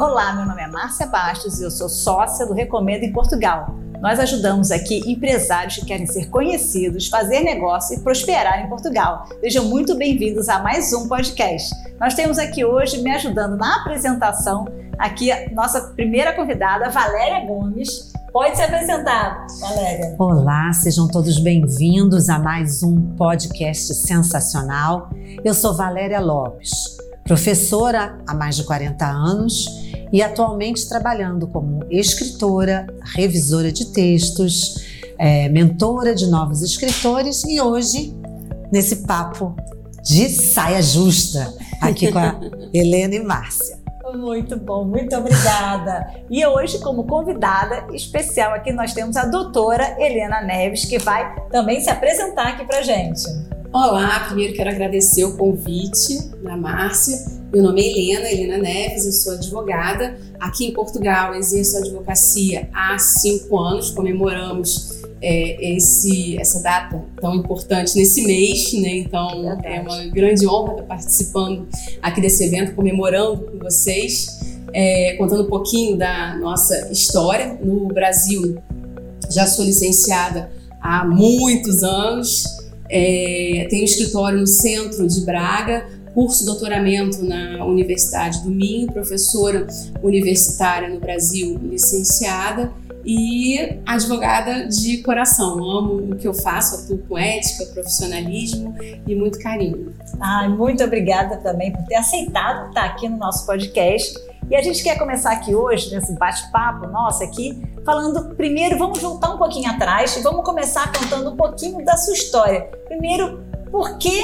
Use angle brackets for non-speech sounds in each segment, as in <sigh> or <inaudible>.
Olá, meu nome é Márcia Bastos e eu sou sócia do Recomendo em Portugal. Nós ajudamos aqui empresários que querem ser conhecidos, fazer negócio e prosperar em Portugal. Sejam muito bem-vindos a mais um podcast. Nós temos aqui hoje, me ajudando na apresentação, aqui nossa primeira convidada, Valéria Gomes. Pode se apresentar, Valéria. Olá, sejam todos bem-vindos a mais um podcast sensacional. Eu sou Valéria Lopes, professora há mais de 40 anos e atualmente trabalhando como escritora, revisora de textos, é, mentora de novos escritores e hoje nesse papo de saia justa aqui com a <laughs> Helena e Márcia. Muito bom, muito obrigada. E hoje, como convidada especial aqui, nós temos a doutora Helena Neves, que vai também se apresentar aqui para gente. Olá, primeiro quero agradecer o convite da Márcia. Meu nome é Helena, Helena Neves, eu sou advogada. Aqui em Portugal exerço advocacia há cinco anos, comemoramos é, esse, essa data tão importante nesse mês, né? Então é uma grande honra estar participando aqui desse evento, comemorando com vocês, é, contando um pouquinho da nossa história. No Brasil, já sou licenciada há muitos anos, é, tenho escritório no centro de Braga, curso doutoramento na Universidade do Minho, professora universitária no Brasil, licenciada e advogada de coração. Amo o que eu faço, atuo com ética, profissionalismo e muito carinho. Ai, muito obrigada também por ter aceitado estar aqui no nosso podcast. E a gente quer começar aqui hoje, nesse bate-papo nosso aqui, falando primeiro, vamos voltar um pouquinho atrás e vamos começar contando um pouquinho da sua história. Primeiro, por que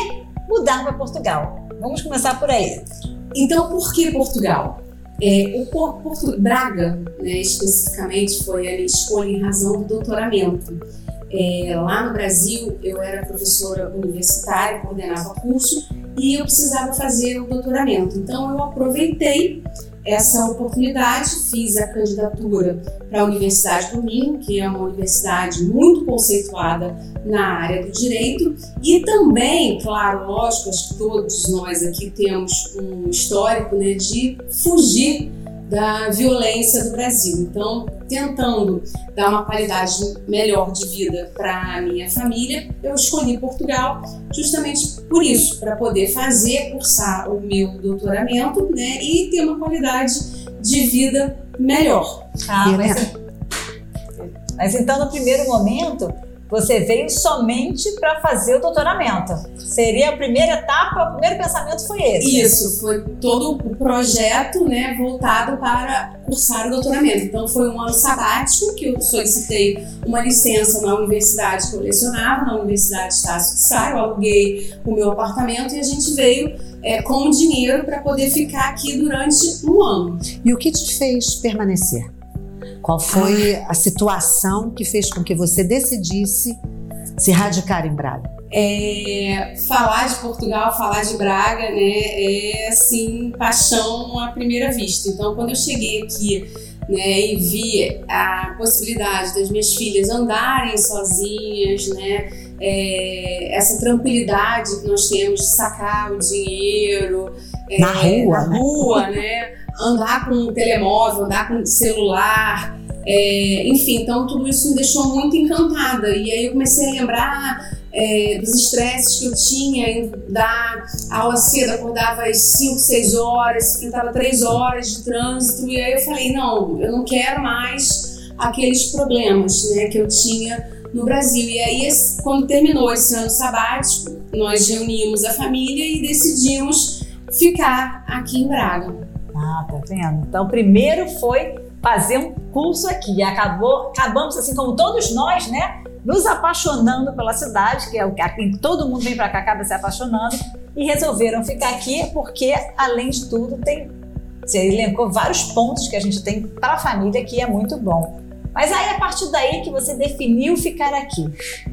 mudar para Portugal? Vamos começar por aí. Então, por que Portugal? É, o Porto Braga, né, especificamente, foi a minha escolha em razão do doutoramento. É, lá no Brasil, eu era professora universitária, coordenava curso e eu precisava fazer o doutoramento. Então, eu aproveitei essa oportunidade, fiz a candidatura para a Universidade do Minho, que é uma universidade muito conceituada na área do direito, e também, claro, lógico, acho que todos nós aqui temos um histórico né, de fugir da violência do Brasil. Então, tentando dar uma qualidade melhor de vida para a minha família, eu escolhi Portugal justamente por isso, para poder fazer, cursar o meu doutoramento né, e ter uma qualidade de vida melhor. Ah, mas, mas então, no primeiro momento, você veio somente para fazer o doutoramento. Seria a primeira etapa, o primeiro pensamento foi esse. Isso, foi todo o projeto né, voltado para cursar o doutoramento. Então foi um ano sabático que eu solicitei uma licença na universidade que eu lecionava, na Universidade Estácio de Sá, eu aluguei o meu apartamento e a gente veio é, com dinheiro para poder ficar aqui durante um ano. E o que te fez permanecer? Qual foi a situação que fez com que você decidisse se radicar em Braga? É, falar de Portugal, falar de Braga, né, é assim, paixão à primeira vista. Então, quando eu cheguei aqui né, e vi a possibilidade das minhas filhas andarem sozinhas, né, é, essa tranquilidade que nós temos de sacar o dinheiro é, na rua, na né? rua, né? andar com um telemóvel, andar com um celular, é, enfim, então tudo isso me deixou muito encantada. E aí eu comecei a lembrar é, dos estresses que eu tinha dar aula cedo, acordava às 5, 6 horas, enfrentava 3 horas de trânsito, e aí eu falei, não, eu não quero mais aqueles problemas né, que eu tinha no Brasil. E aí, quando terminou esse ano sabático, nós reunimos a família e decidimos ficar aqui em Braga. Ah, tá vendo? Então, primeiro foi fazer um curso aqui. Acabou, acabamos, assim como todos nós, né? Nos apaixonando pela cidade, que é o que todo mundo vem para cá, acaba se apaixonando, e resolveram ficar aqui porque, além de tudo, tem. Você elencou vários pontos que a gente tem para a família que é muito bom. Mas aí, a partir daí que você definiu ficar aqui,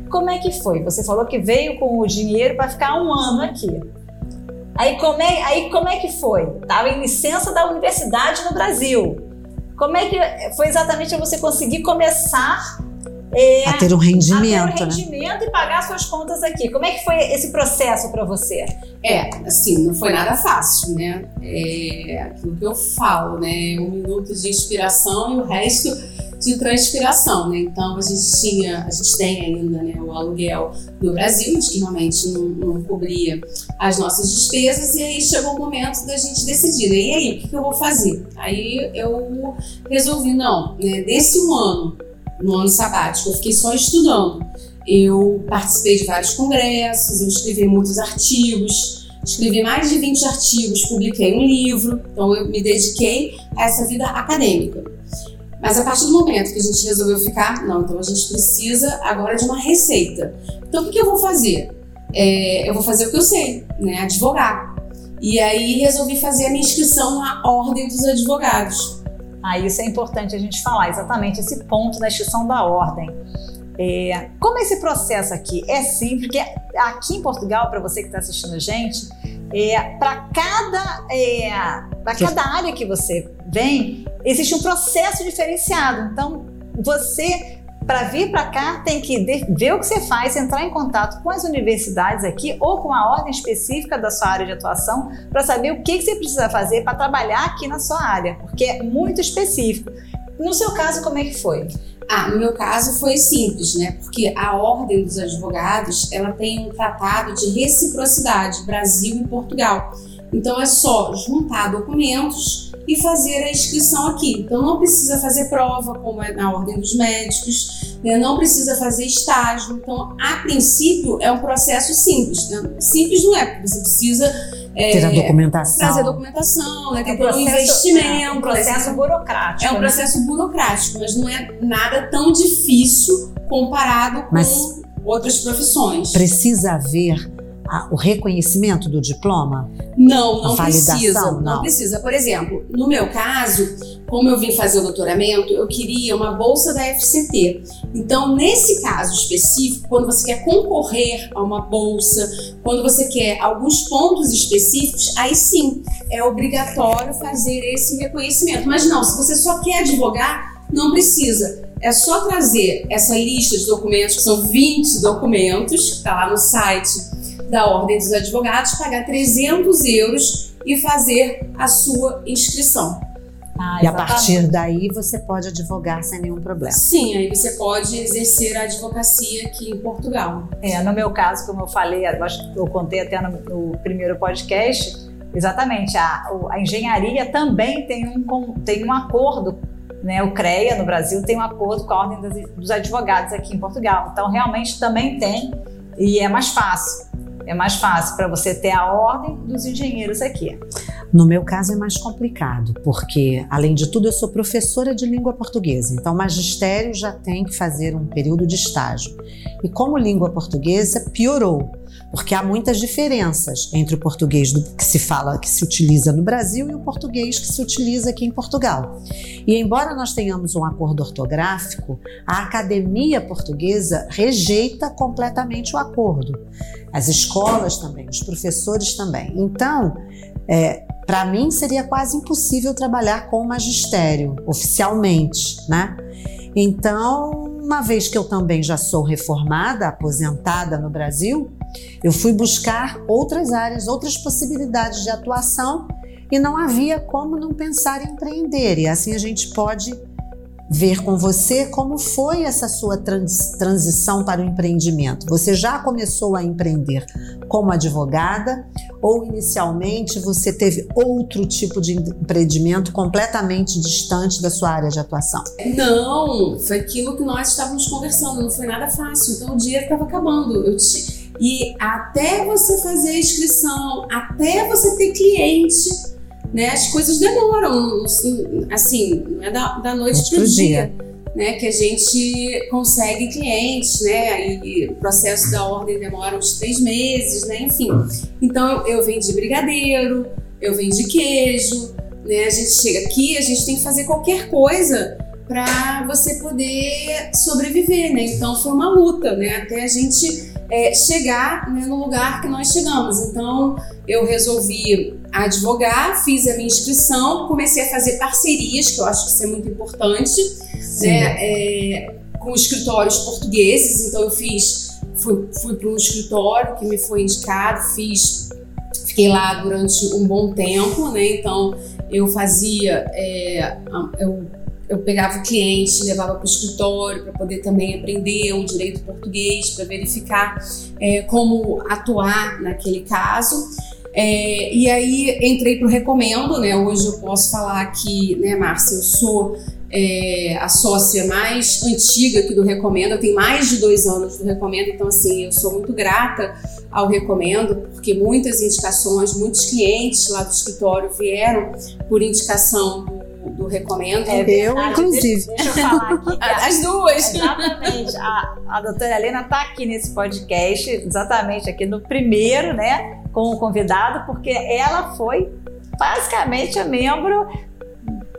como é que foi? Você falou que veio com o dinheiro para ficar um ano aqui. Aí como é, aí como é que foi? Estava em licença da universidade no Brasil. Como é que foi exatamente você conseguir começar é, a ter um rendimento, a ter um né? rendimento e pagar suas contas aqui. Como é que foi esse processo para você? É, assim, não foi nada fácil, né? É aquilo que eu falo, né? Um minuto de inspiração e o resto de transpiração, né? Então a gente tinha, a gente tem ainda, né, o aluguel do Brasil, mas que realmente não, não cobria as nossas despesas e aí chegou o momento da gente decidir, né? E aí, o que, que eu vou fazer? Aí eu resolvi, não, né, desse um ano, no ano sabático, eu fiquei só estudando. Eu participei de vários congressos, eu escrevi muitos artigos, escrevi mais de 20 artigos, publiquei um livro, então eu me dediquei a essa vida acadêmica. Mas a partir do momento que a gente resolveu ficar, não, então a gente precisa agora de uma receita. Então o que, eu vou fazer? É, eu vou fazer o que eu sei, né? Advogar. E aí resolvi fazer a minha inscrição na Ordem dos Advogados. Ah, isso é importante a gente falar, exatamente esse ponto da inscrição da ordem. É, como é esse processo aqui? É simples, porque aqui em Portugal, para você que está assistindo a gente, é, para cada, é, cada área que você vem, existe um processo diferenciado. Então, você, para vir para cá, tem que ver o que você faz, entrar em contato com as universidades aqui ou com a ordem específica da sua área de atuação para saber o que você precisa fazer para trabalhar aqui na sua área, porque é muito específico. No seu caso, como é que foi? Ah, no meu caso foi simples, né? Porque a Ordem dos Advogados, ela tem um tratado de reciprocidade Brasil e Portugal. Então é só juntar documentos e fazer a inscrição aqui. Então não precisa fazer prova, como é na Ordem dos Médicos, né? não precisa fazer estágio. Então, a princípio, é um processo simples. Né? Simples não é, porque você precisa é, ter a documentação. Trazer documentação, né? ter um, investimento. É um processo burocrático. É um né? processo burocrático, mas não é nada tão difícil comparado com mas outras profissões. Precisa haver a, o reconhecimento do diploma? Não, não precisa. Não. não. precisa. Por exemplo, no meu caso, como eu vim fazer o doutoramento, eu queria uma bolsa da FCT. Então, nesse caso específico, quando você quer concorrer a uma bolsa, quando você quer alguns pontos específicos, aí sim é obrigatório fazer esse reconhecimento. Mas não, se você só quer advogar, não precisa. É só trazer essa lista de documentos, que são 20 documentos, que está lá no site da Ordem dos Advogados, pagar 300 euros e fazer a sua inscrição. Ah, e a partir daí você pode advogar sem nenhum problema. Sim, aí você pode exercer a advocacia aqui em Portugal. É, no meu caso, como eu falei, acho que eu contei até no, no primeiro podcast, exatamente, a, a engenharia também tem um, tem um acordo né, o CREA no Brasil tem um acordo com a Ordem dos Advogados aqui em Portugal. Então, realmente também tem e é mais fácil. É mais fácil para você ter a ordem dos engenheiros aqui. No meu caso é mais complicado, porque, além de tudo, eu sou professora de língua portuguesa, então o magistério já tem que fazer um período de estágio. E como língua portuguesa, piorou, porque há muitas diferenças entre o português do, que se fala, que se utiliza no Brasil e o português que se utiliza aqui em Portugal. E embora nós tenhamos um acordo ortográfico, a academia portuguesa rejeita completamente o acordo. As escolas também, os professores também. Então, é, para mim seria quase impossível trabalhar com o magistério oficialmente, né? Então, uma vez que eu também já sou reformada, aposentada no Brasil, eu fui buscar outras áreas, outras possibilidades de atuação e não havia como não pensar em empreender. E assim a gente pode ver com você como foi essa sua trans, transição para o empreendimento. Você já começou a empreender como advogada ou inicialmente você teve outro tipo de empreendimento completamente distante da sua área de atuação? Não, foi aquilo que nós estávamos conversando, não foi nada fácil. Então o dinheiro estava acabando. Te... E até você fazer a inscrição, até você ter cliente, né? As coisas demoram, assim, não é da, da noite para o dia. dia. Né, que a gente consegue clientes, né, e o processo da ordem demora uns três meses, né, enfim. Então eu vendi brigadeiro, eu vendi queijo, né, a gente chega aqui, a gente tem que fazer qualquer coisa para você poder sobreviver, né? Então foi uma luta, né, até a gente é, chegar né, no lugar que nós chegamos. Então eu resolvi advogar, fiz a minha inscrição, comecei a fazer parcerias, que eu acho que isso é muito importante. Né? É, com escritórios portugueses, então eu fiz, fui, fui para um escritório que me foi indicado, fiz, fiquei lá durante um bom tempo, né? Então eu fazia, é, eu, eu pegava o cliente, levava para o escritório para poder também aprender o direito português, para verificar é, como atuar naquele caso. É, e aí entrei para o Recomendo, né? Hoje eu posso falar que, né, Márcia, eu sou é, a sócia mais antiga aqui do Recomendo, eu tenho mais de dois anos do Recomendo, então assim, eu sou muito grata ao Recomendo, porque muitas indicações, muitos clientes lá do escritório vieram por indicação do, do Recomendo. É eu, inclusive. Deixa, deixa, eu falar aqui. <laughs> As duas. Exatamente. A, a doutora Helena está aqui nesse podcast, exatamente aqui no primeiro, né? com o convidado, porque ela foi basicamente a membro.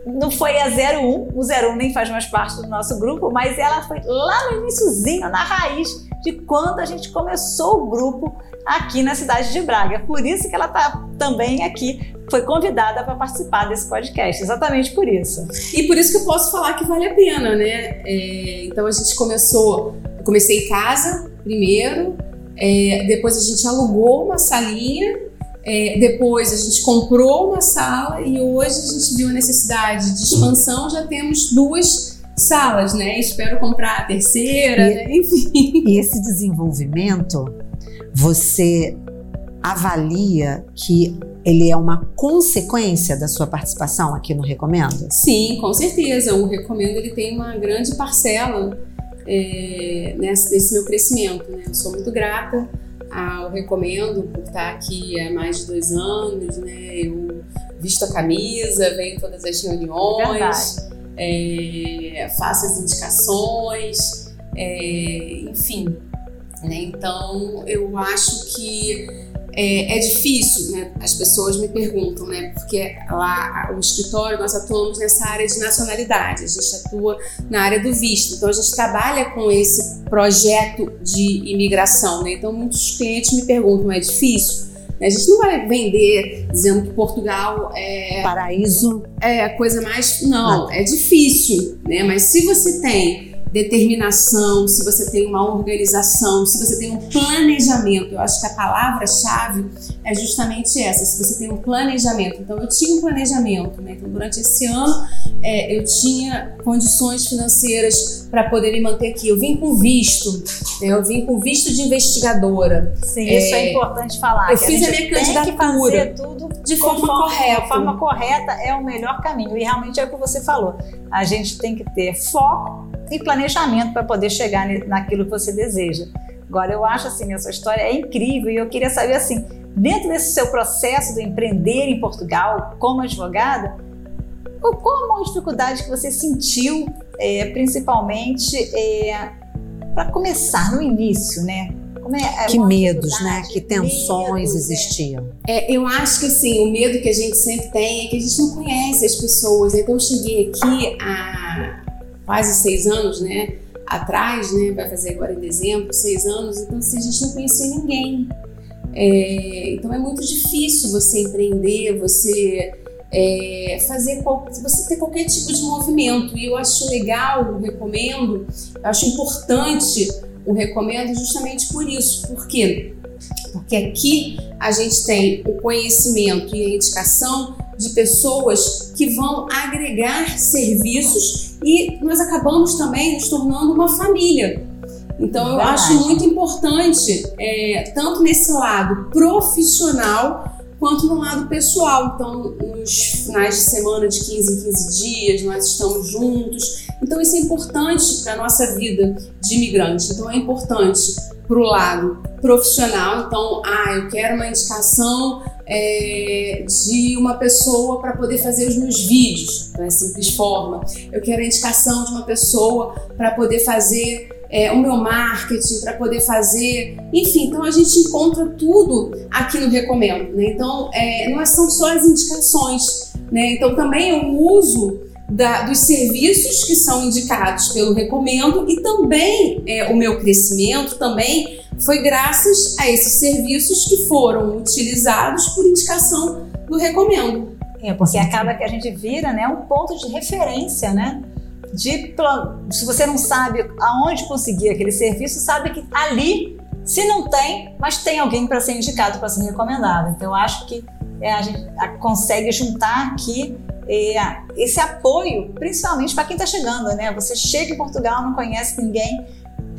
Não foi a 01, o 01 nem faz mais parte do nosso grupo, mas ela foi lá no iníciozinho, na raiz de quando a gente começou o grupo aqui na cidade de Braga. Por isso que ela está também aqui, foi convidada para participar desse podcast, exatamente por isso. E por isso que eu posso falar que vale a pena, né? É, então a gente começou, eu comecei em casa primeiro, é, depois a gente alugou uma salinha, é, depois a gente comprou uma sala e hoje a gente viu a necessidade de expansão, já temos duas salas, né? Espero comprar a terceira, e, né? enfim. E esse desenvolvimento, você avalia que ele é uma consequência da sua participação aqui no Recomendo? Sim, com certeza. O Recomendo ele tem uma grande parcela é, nesse, nesse, meu crescimento. Né? Eu sou muito grata ao Recomendo por estar aqui há mais de dois anos. Né? Eu visto a camisa, venho em todas as reuniões, é, faço as indicações, é, enfim. Né? Então, eu acho que é, é, difícil, né? As pessoas me perguntam, né? Porque lá o escritório nós atuamos nessa área de nacionalidade, a gente atua na área do visto, então a gente trabalha com esse projeto de imigração, né? Então muitos clientes me perguntam, é difícil? A gente não vai vender dizendo que Portugal é paraíso, é a coisa mais não, é difícil, né? Mas se você tem determinação, se você tem uma organização, se você tem um planejamento. Eu acho que a palavra-chave é justamente essa: se você tem um planejamento. Então, eu tinha um planejamento, né? Então, durante esse ano, é, eu tinha condições financeiras para poder me manter aqui. Eu vim com visto, né? eu vim com visto de investigadora. Sim, é, isso é importante falar. Eu fiz a, a minha candidatura tudo de forma correta. A forma correta é o melhor caminho. E realmente é o que você falou. A gente tem que ter foco e planejamento para poder chegar naquilo que você deseja. Agora, eu acho assim, essa história é incrível e eu queria saber assim, dentro desse seu processo de empreender em Portugal como advogada, qual a maior dificuldade que você sentiu, é, principalmente é, para começar no início, né? É, é que medos, né? Que tensões medos, é. existiam. É, eu acho que assim, o medo que a gente sempre tem é que a gente não conhece as pessoas. Então eu cheguei aqui há quase seis anos, né? Atrás, né? Vai fazer agora em dezembro, seis anos. Então assim, a gente não conhecia ninguém. É, então é muito difícil você empreender, você é, fazer você ter qualquer tipo de movimento. E eu acho legal, eu recomendo, eu acho importante o recomendo justamente por isso. Por quê? Porque aqui a gente tem o conhecimento e a indicação de pessoas que vão agregar serviços e nós acabamos também nos tornando uma família. Então eu Verdade. acho muito importante, é, tanto nesse lado profissional quanto no lado pessoal. Então, nos finais de semana de 15 em 15 dias, nós estamos juntos. Então, isso é importante para a nossa vida de imigrante. Então, é importante para o lado profissional. Então, ah, eu quero uma indicação é, de uma pessoa para poder fazer os meus vídeos, é simples forma. Eu quero a indicação de uma pessoa para poder fazer é, o meu marketing, para poder fazer. Enfim, então a gente encontra tudo aqui no Recomendo. Né? Então, é, não são só as indicações. Né? Então, também eu uso da, dos serviços que são indicados pelo Recomendo e também é, o meu crescimento também foi graças a esses serviços que foram utilizados por indicação do Recomendo. É, porque acaba que a gente vira né, um ponto de referência, né? de, se você não sabe aonde conseguir aquele serviço, sabe que ali, se não tem, mas tem alguém para ser indicado, para ser recomendado. Então, eu acho que é, a gente consegue juntar aqui esse apoio, principalmente para quem está chegando, né? Você chega em Portugal, não conhece ninguém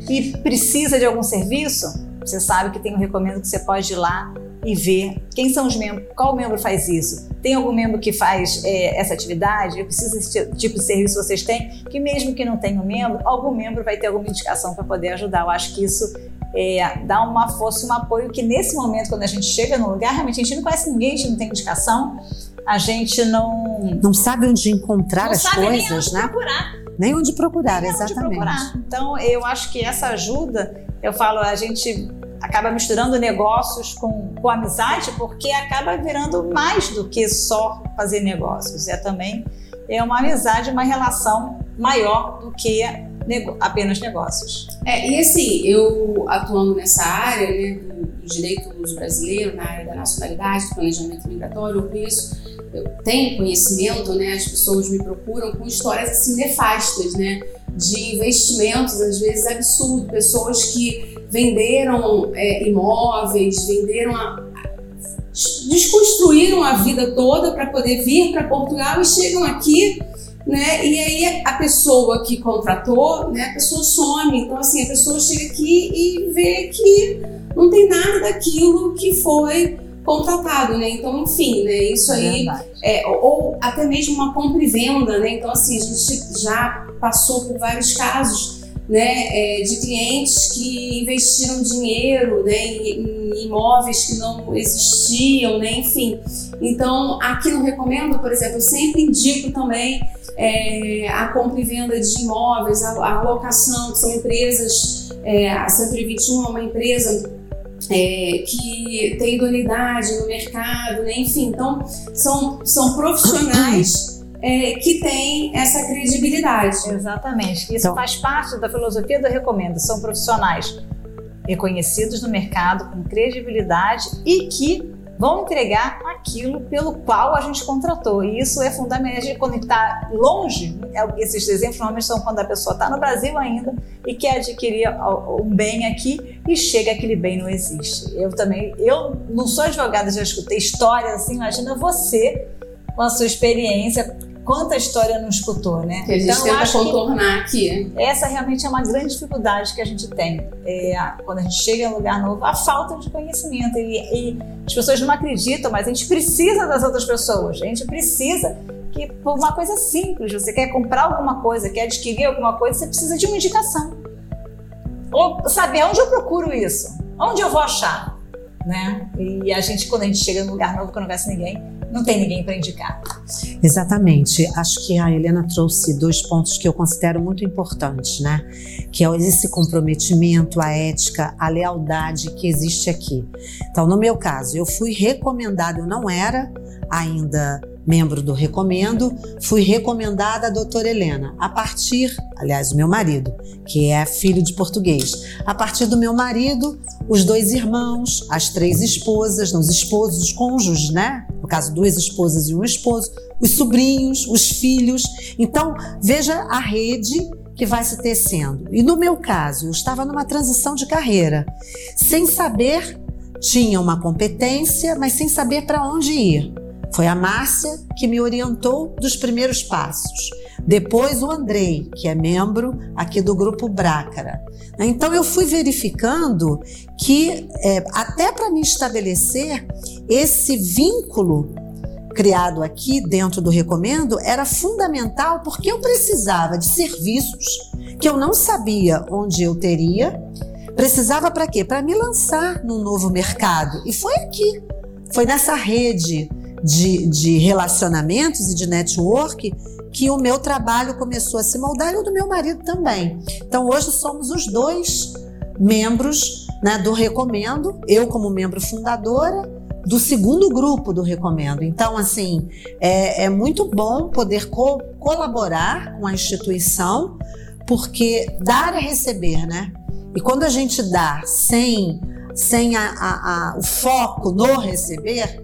e precisa de algum serviço, você sabe que tem um recomendo que você pode ir lá e ver quem são os membros, qual membro faz isso. Tem algum membro que faz é, essa atividade? Eu preciso desse tipo de serviço que vocês têm, que mesmo que não tenha um membro, algum membro vai ter alguma indicação para poder ajudar. Eu acho que isso é, dá uma força, um apoio que nesse momento, quando a gente chega no lugar, realmente a gente não conhece ninguém, a gente não tem indicação, a gente não... Não sabe onde encontrar não as sabe coisas, nem onde né? procurar. Nem onde procurar, Nem onde exatamente. procurar. Então, eu acho que essa ajuda, eu falo, a gente acaba misturando negócios com, com amizade, porque acaba virando mais do que só fazer negócios. É também é uma amizade, uma relação maior do que nego- apenas negócios. É, e assim, eu atuando nessa área, né, do, do direito dos brasileiros, na área da nacionalidade, do planejamento migratório, eu conheço, eu tenho conhecimento, né, as pessoas me procuram com histórias assim nefastas, né, de investimentos às vezes absurdos, pessoas que venderam é, imóveis, venderam a, desconstruíram a vida toda para poder vir para Portugal e chegam aqui né? E aí a pessoa que contratou, né? A pessoa some. Então assim, a pessoa chega aqui e vê que não tem nada daquilo que foi contratado, né? Então, enfim, né? Isso aí é, ou, ou até mesmo uma compra e venda, né? Então, assim, a gente já passou por vários casos, né? é, de clientes que investiram dinheiro, né? Em, em imóveis que não existiam, né? Enfim. Então, aqui no Recomendo, por exemplo, eu sempre indico também é, a compra e venda de imóveis, a, a locação, que são empresas, é, a 121 é uma empresa é, que tem idoneidade no mercado, né? enfim, então são, são profissionais é, que têm essa credibilidade. Exatamente. Isso Então- faz parte da filosofia do Recomendo. São profissionais reconhecidos no mercado, com credibilidade e que vão entregar aquilo pelo qual a gente contratou. E isso é fundamental. Quando está longe, é- esses exemplos normalmente são quando a pessoa está no Brasil ainda e quer adquirir um bem aqui e chega aquele bem não existe. Eu também, eu não sou advogada, já escutei histórias assim, imagina você com a sua experiência, quanta história não escutou, né? Que a gente eu tenta acho contornar aqui. essa realmente é uma grande dificuldade que a gente tem é, quando a gente chega em um lugar novo, a falta de conhecimento. E, e as pessoas não acreditam, mas a gente precisa das outras pessoas. A gente precisa que, por uma coisa simples, você quer comprar alguma coisa, quer adquirir alguma coisa, você precisa de uma indicação. Ou saber onde eu procuro isso, onde eu vou achar. Né? E a gente, quando a gente chega num lugar novo que não conhece ninguém, não tem ninguém para indicar. Exatamente. Acho que a Helena trouxe dois pontos que eu considero muito importantes, né? Que é esse comprometimento, a ética, a lealdade que existe aqui. Então, no meu caso, eu fui recomendada, eu não era ainda membro do Recomendo, fui recomendada a doutora Helena, a partir, aliás, meu marido, que é filho de português. A partir do meu marido, os dois irmãos, as três esposas, os esposos, os cônjuges, né? No caso, duas esposas e um esposo, os sobrinhos, os filhos. Então, veja a rede que vai se tecendo. E no meu caso, eu estava numa transição de carreira, sem saber, tinha uma competência, mas sem saber para onde ir. Foi a Márcia que me orientou dos primeiros passos. Depois o Andrei, que é membro aqui do grupo Brácara. Então eu fui verificando que é, até para me estabelecer esse vínculo criado aqui dentro do Recomendo era fundamental porque eu precisava de serviços que eu não sabia onde eu teria. Precisava para quê? Para me lançar num novo mercado. E foi aqui, foi nessa rede de, de relacionamentos e de network que o meu trabalho começou a se moldar e o do meu marido também. Então hoje somos os dois membros né, do Recomendo, eu como membro fundadora do segundo grupo do Recomendo. Então, assim, é, é muito bom poder co colaborar com a instituição, porque dar é receber, né? E quando a gente dá sem, sem a, a, a, o foco no receber,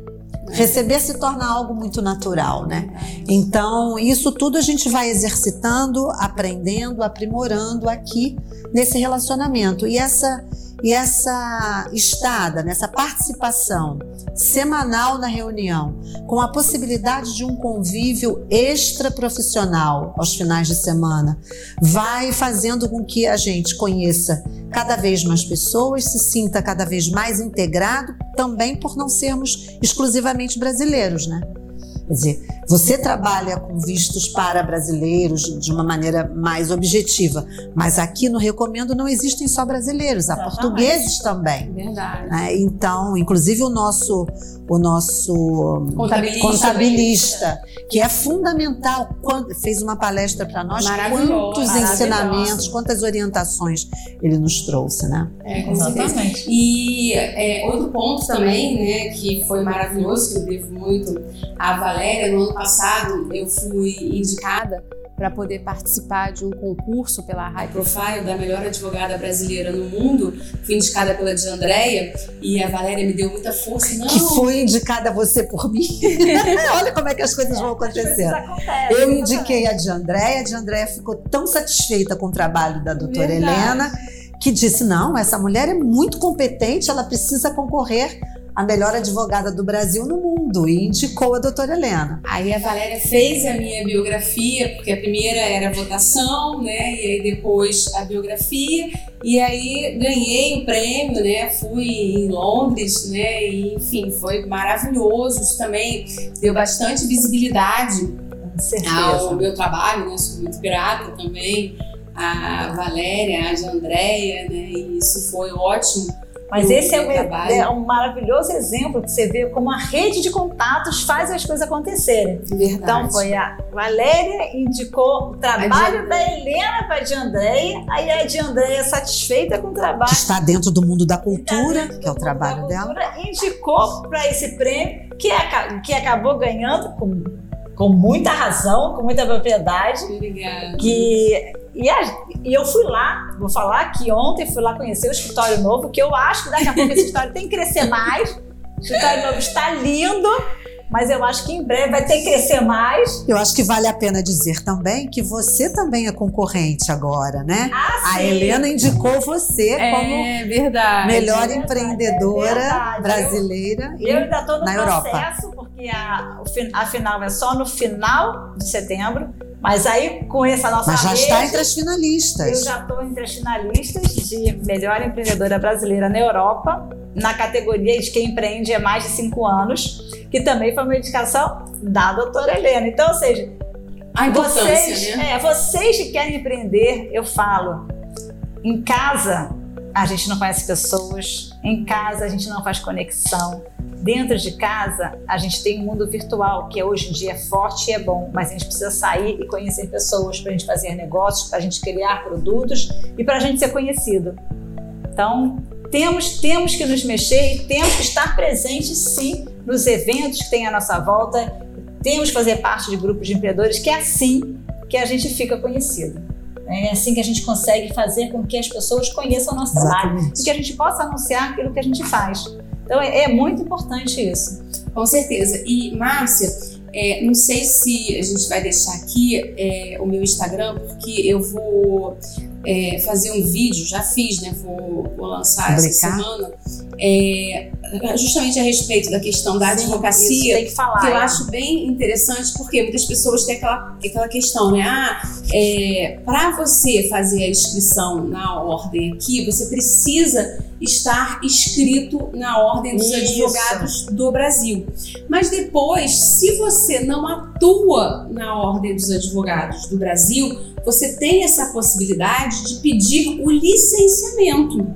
Receber se torna algo muito natural, né? Então, isso tudo a gente vai exercitando, aprendendo, aprimorando aqui nesse relacionamento. E essa e essa estada, nessa participação semanal na reunião, com a possibilidade de um convívio extra profissional aos finais de semana, vai fazendo com que a gente conheça cada vez mais pessoas, se sinta cada vez mais integrado, também por não sermos exclusivamente brasileiros, né? Quer dizer, você trabalha com vistos para brasileiros de uma maneira mais objetiva, mas aqui no Recomendo não existem só brasileiros, há Exatamente. portugueses também. Verdade. É, então, inclusive o nosso, o nosso contabilista, contabilista que é fundamental, quando, fez uma palestra para nós, quantos ensinamentos, quantas orientações ele nos trouxe, né? É, com certeza. E é, outro ponto também, né, que foi maravilhoso, que eu devo muito à Valéria, no ano passado eu fui indicada para poder participar de um concurso pela High Profile da melhor advogada brasileira no mundo. Fui indicada pela de Andréia e a Valéria me deu muita força. Não. Que foi indicada você por mim. <laughs> Olha como é que as coisas vão acontecer. Eu indiquei a de Andréia, a de Andréia ficou tão satisfeita com o trabalho da doutora Verdade. Helena que disse: não, essa mulher é muito competente, ela precisa concorrer a melhor advogada do Brasil no mundo e indicou a doutora Helena. Aí a Valéria fez a minha biografia, porque a primeira era a votação, né? E aí depois a biografia. E aí ganhei o prêmio, né? Fui em Londres, né? E, enfim, foi maravilhoso. Isso também deu bastante visibilidade ao meu trabalho, né? Sou muito grata também a Valéria, a Andréia, né? E isso foi ótimo mas esse é um, é um, maravilhoso exemplo que você vê como a rede de contatos faz as coisas acontecerem. Verdade. Então foi a Valéria indicou o trabalho da Helena para a de Andréia, aí a de Andréia satisfeita com o trabalho. Está dentro do mundo da cultura, que é o trabalho dela. Indicou para esse prêmio que, que acabou ganhando com, com muita razão, com muita propriedade. Obrigada. Que e, a, e, eu fui lá, vou falar que ontem fui lá conhecer o escritório novo, que eu acho que daqui a pouco esse escritório tem que crescer mais. O escritório novo está lindo, mas eu acho que em breve vai ter que crescer mais. Eu acho que vale a pena dizer também que você também é concorrente agora, né? Ah, a Helena indicou você é, como verdade, melhor é verdade, empreendedora é brasileira eu, eu ainda estou no na processo, Europa. porque a, a final é só no final de setembro. Mas aí, com essa nossa Mas já rede, está entre as finalistas. Eu já estou entre as finalistas de melhor empreendedora brasileira na Europa, na categoria de quem empreende há mais de cinco anos, que também foi uma indicação da doutora Helena. Então, ou seja, a vocês, né? é, vocês que querem empreender, eu falo, em casa a gente não conhece pessoas, em casa a gente não faz conexão Dentro de casa, a gente tem um mundo virtual que hoje em dia é forte e é bom, mas a gente precisa sair e conhecer pessoas para a gente fazer negócios, para a gente criar produtos e para a gente ser conhecido. Então, temos, temos que nos mexer e temos que estar presentes, sim, nos eventos que tem à nossa volta. Temos que fazer parte de grupos de empreendedores, que é assim que a gente fica conhecido. É assim que a gente consegue fazer com que as pessoas conheçam o nosso trabalho e que a gente possa anunciar aquilo que a gente faz. Então é, é muito importante isso. Com certeza. E, Márcia, é, não sei se a gente vai deixar aqui é, o meu Instagram, porque eu vou é, fazer um vídeo, já fiz, né? Vou, vou lançar essa semana. É, justamente a respeito da questão da Sim, advocacia, tem que, falar, que eu é. acho bem interessante, porque muitas pessoas têm aquela, aquela questão, né? Ah, é, para você fazer a inscrição na ordem aqui, você precisa estar inscrito na ordem dos Isso. advogados do Brasil. Mas depois, se você não atua na ordem dos advogados do Brasil, você tem essa possibilidade de pedir o licenciamento.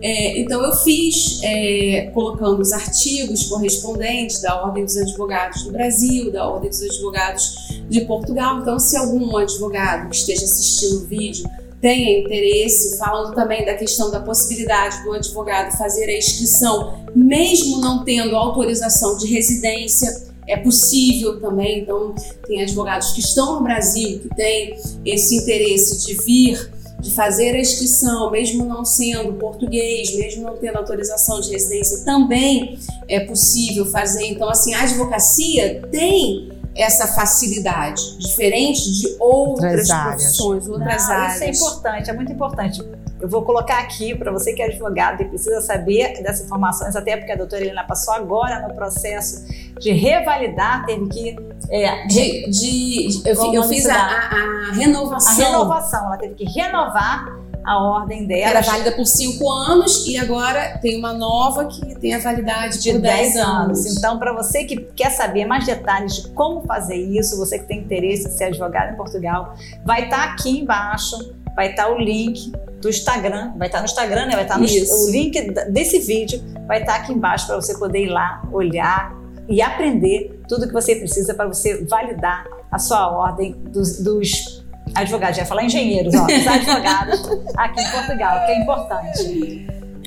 É, então eu fiz é, colocando os artigos correspondentes da Ordem dos Advogados do Brasil, da Ordem dos Advogados de Portugal. Então, se algum advogado que esteja assistindo o vídeo tenha interesse, falando também da questão da possibilidade do advogado fazer a inscrição, mesmo não tendo autorização de residência, é possível também. Então, tem advogados que estão no Brasil que têm esse interesse de vir de fazer a inscrição, mesmo não sendo português, mesmo não tendo autorização de residência, também é possível fazer. Então, assim, a advocacia tem essa facilidade, diferente de outras, outras profissões, outras Não, áreas. Isso é importante, é muito importante. Eu vou colocar aqui para você que é advogado e precisa saber dessas informações, até porque a doutora Helena passou agora no processo de revalidar, teve que. É, de, de, eu, eu fiz a, a, a, renovação. A renovação, ela teve que renovar a ordem dela. Era válida por cinco anos e agora tem uma nova que tem a validade de 10 anos. anos. Então, para você que quer saber mais detalhes de como fazer isso, você que tem interesse em ser advogado em Portugal, vai estar tá aqui embaixo, vai estar tá o link do Instagram, vai estar tá no Instagram, né? Vai estar no o link desse vídeo, vai estar aqui embaixo para você poder ir lá, olhar e aprender tudo que você precisa para você validar a sua ordem dos, dos advogados, já ia falar engenheiros, ó, os <laughs> advogados aqui em Portugal, que é importante.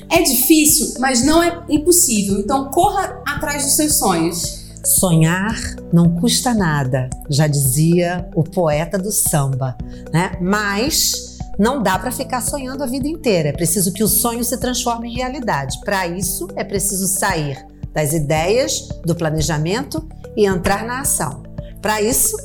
É difícil, mas não é impossível. Então corra atrás dos seus sonhos. Sonhar não custa nada, já dizia o poeta do samba, né? Mas não dá para ficar sonhando a vida inteira. É preciso que o sonho se transforme em realidade. Para isso, é preciso sair das ideias, do planejamento e entrar na ação. Para isso,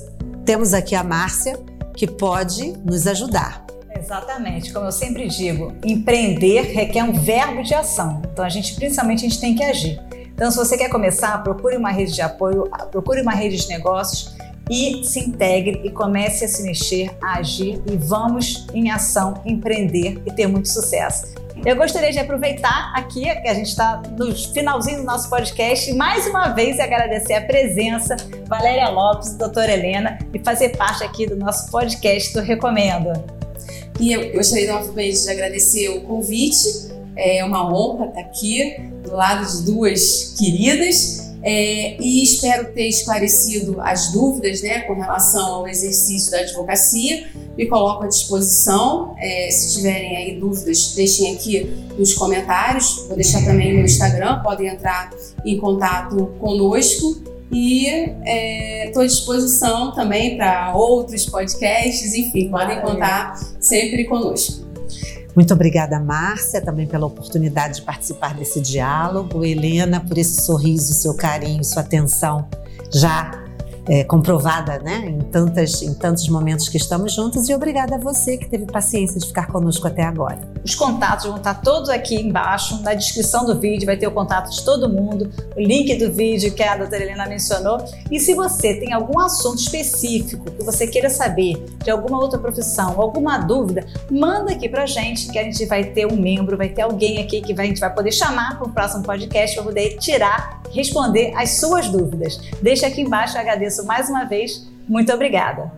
temos aqui a Márcia, que pode nos ajudar. Exatamente, como eu sempre digo, empreender requer um verbo de ação. Então a gente, principalmente, a gente tem que agir. Então, se você quer começar, procure uma rede de apoio, procure uma rede de negócios e se integre e comece a se mexer, a agir e vamos em ação, empreender e ter muito sucesso. Eu gostaria de aproveitar aqui, que a gente está no finalzinho do nosso podcast, mais uma vez agradecer a presença Valéria Lopes, doutora Helena, e fazer parte aqui do nosso podcast do Recomendo. E eu gostaria novamente de agradecer o convite. É uma honra estar aqui do lado de duas queridas é, e espero ter esclarecido as dúvidas né, com relação ao exercício da advocacia. Me coloco à disposição. É, se tiverem aí dúvidas, deixem aqui nos comentários. Vou deixar também no Instagram, podem entrar em contato conosco. E estou é, à disposição também para outros podcasts, enfim, podem contar sempre conosco. Muito obrigada, Márcia, também pela oportunidade de participar desse diálogo. Helena, por esse sorriso, seu carinho, sua atenção já é, comprovada né, em, tantas, em tantos momentos que estamos juntos e obrigada a você que teve paciência de ficar conosco até agora. Os contatos vão estar todos aqui embaixo, na descrição do vídeo, vai ter o contato de todo mundo, o link do vídeo que a doutora Helena mencionou. E se você tem algum assunto específico que você queira saber de alguma outra profissão, alguma dúvida, manda aqui pra gente que a gente vai ter um membro, vai ter alguém aqui que a gente vai poder chamar para o próximo podcast para poder tirar, responder as suas dúvidas. Deixa aqui embaixo, eu agradeço mais uma vez. Muito obrigada.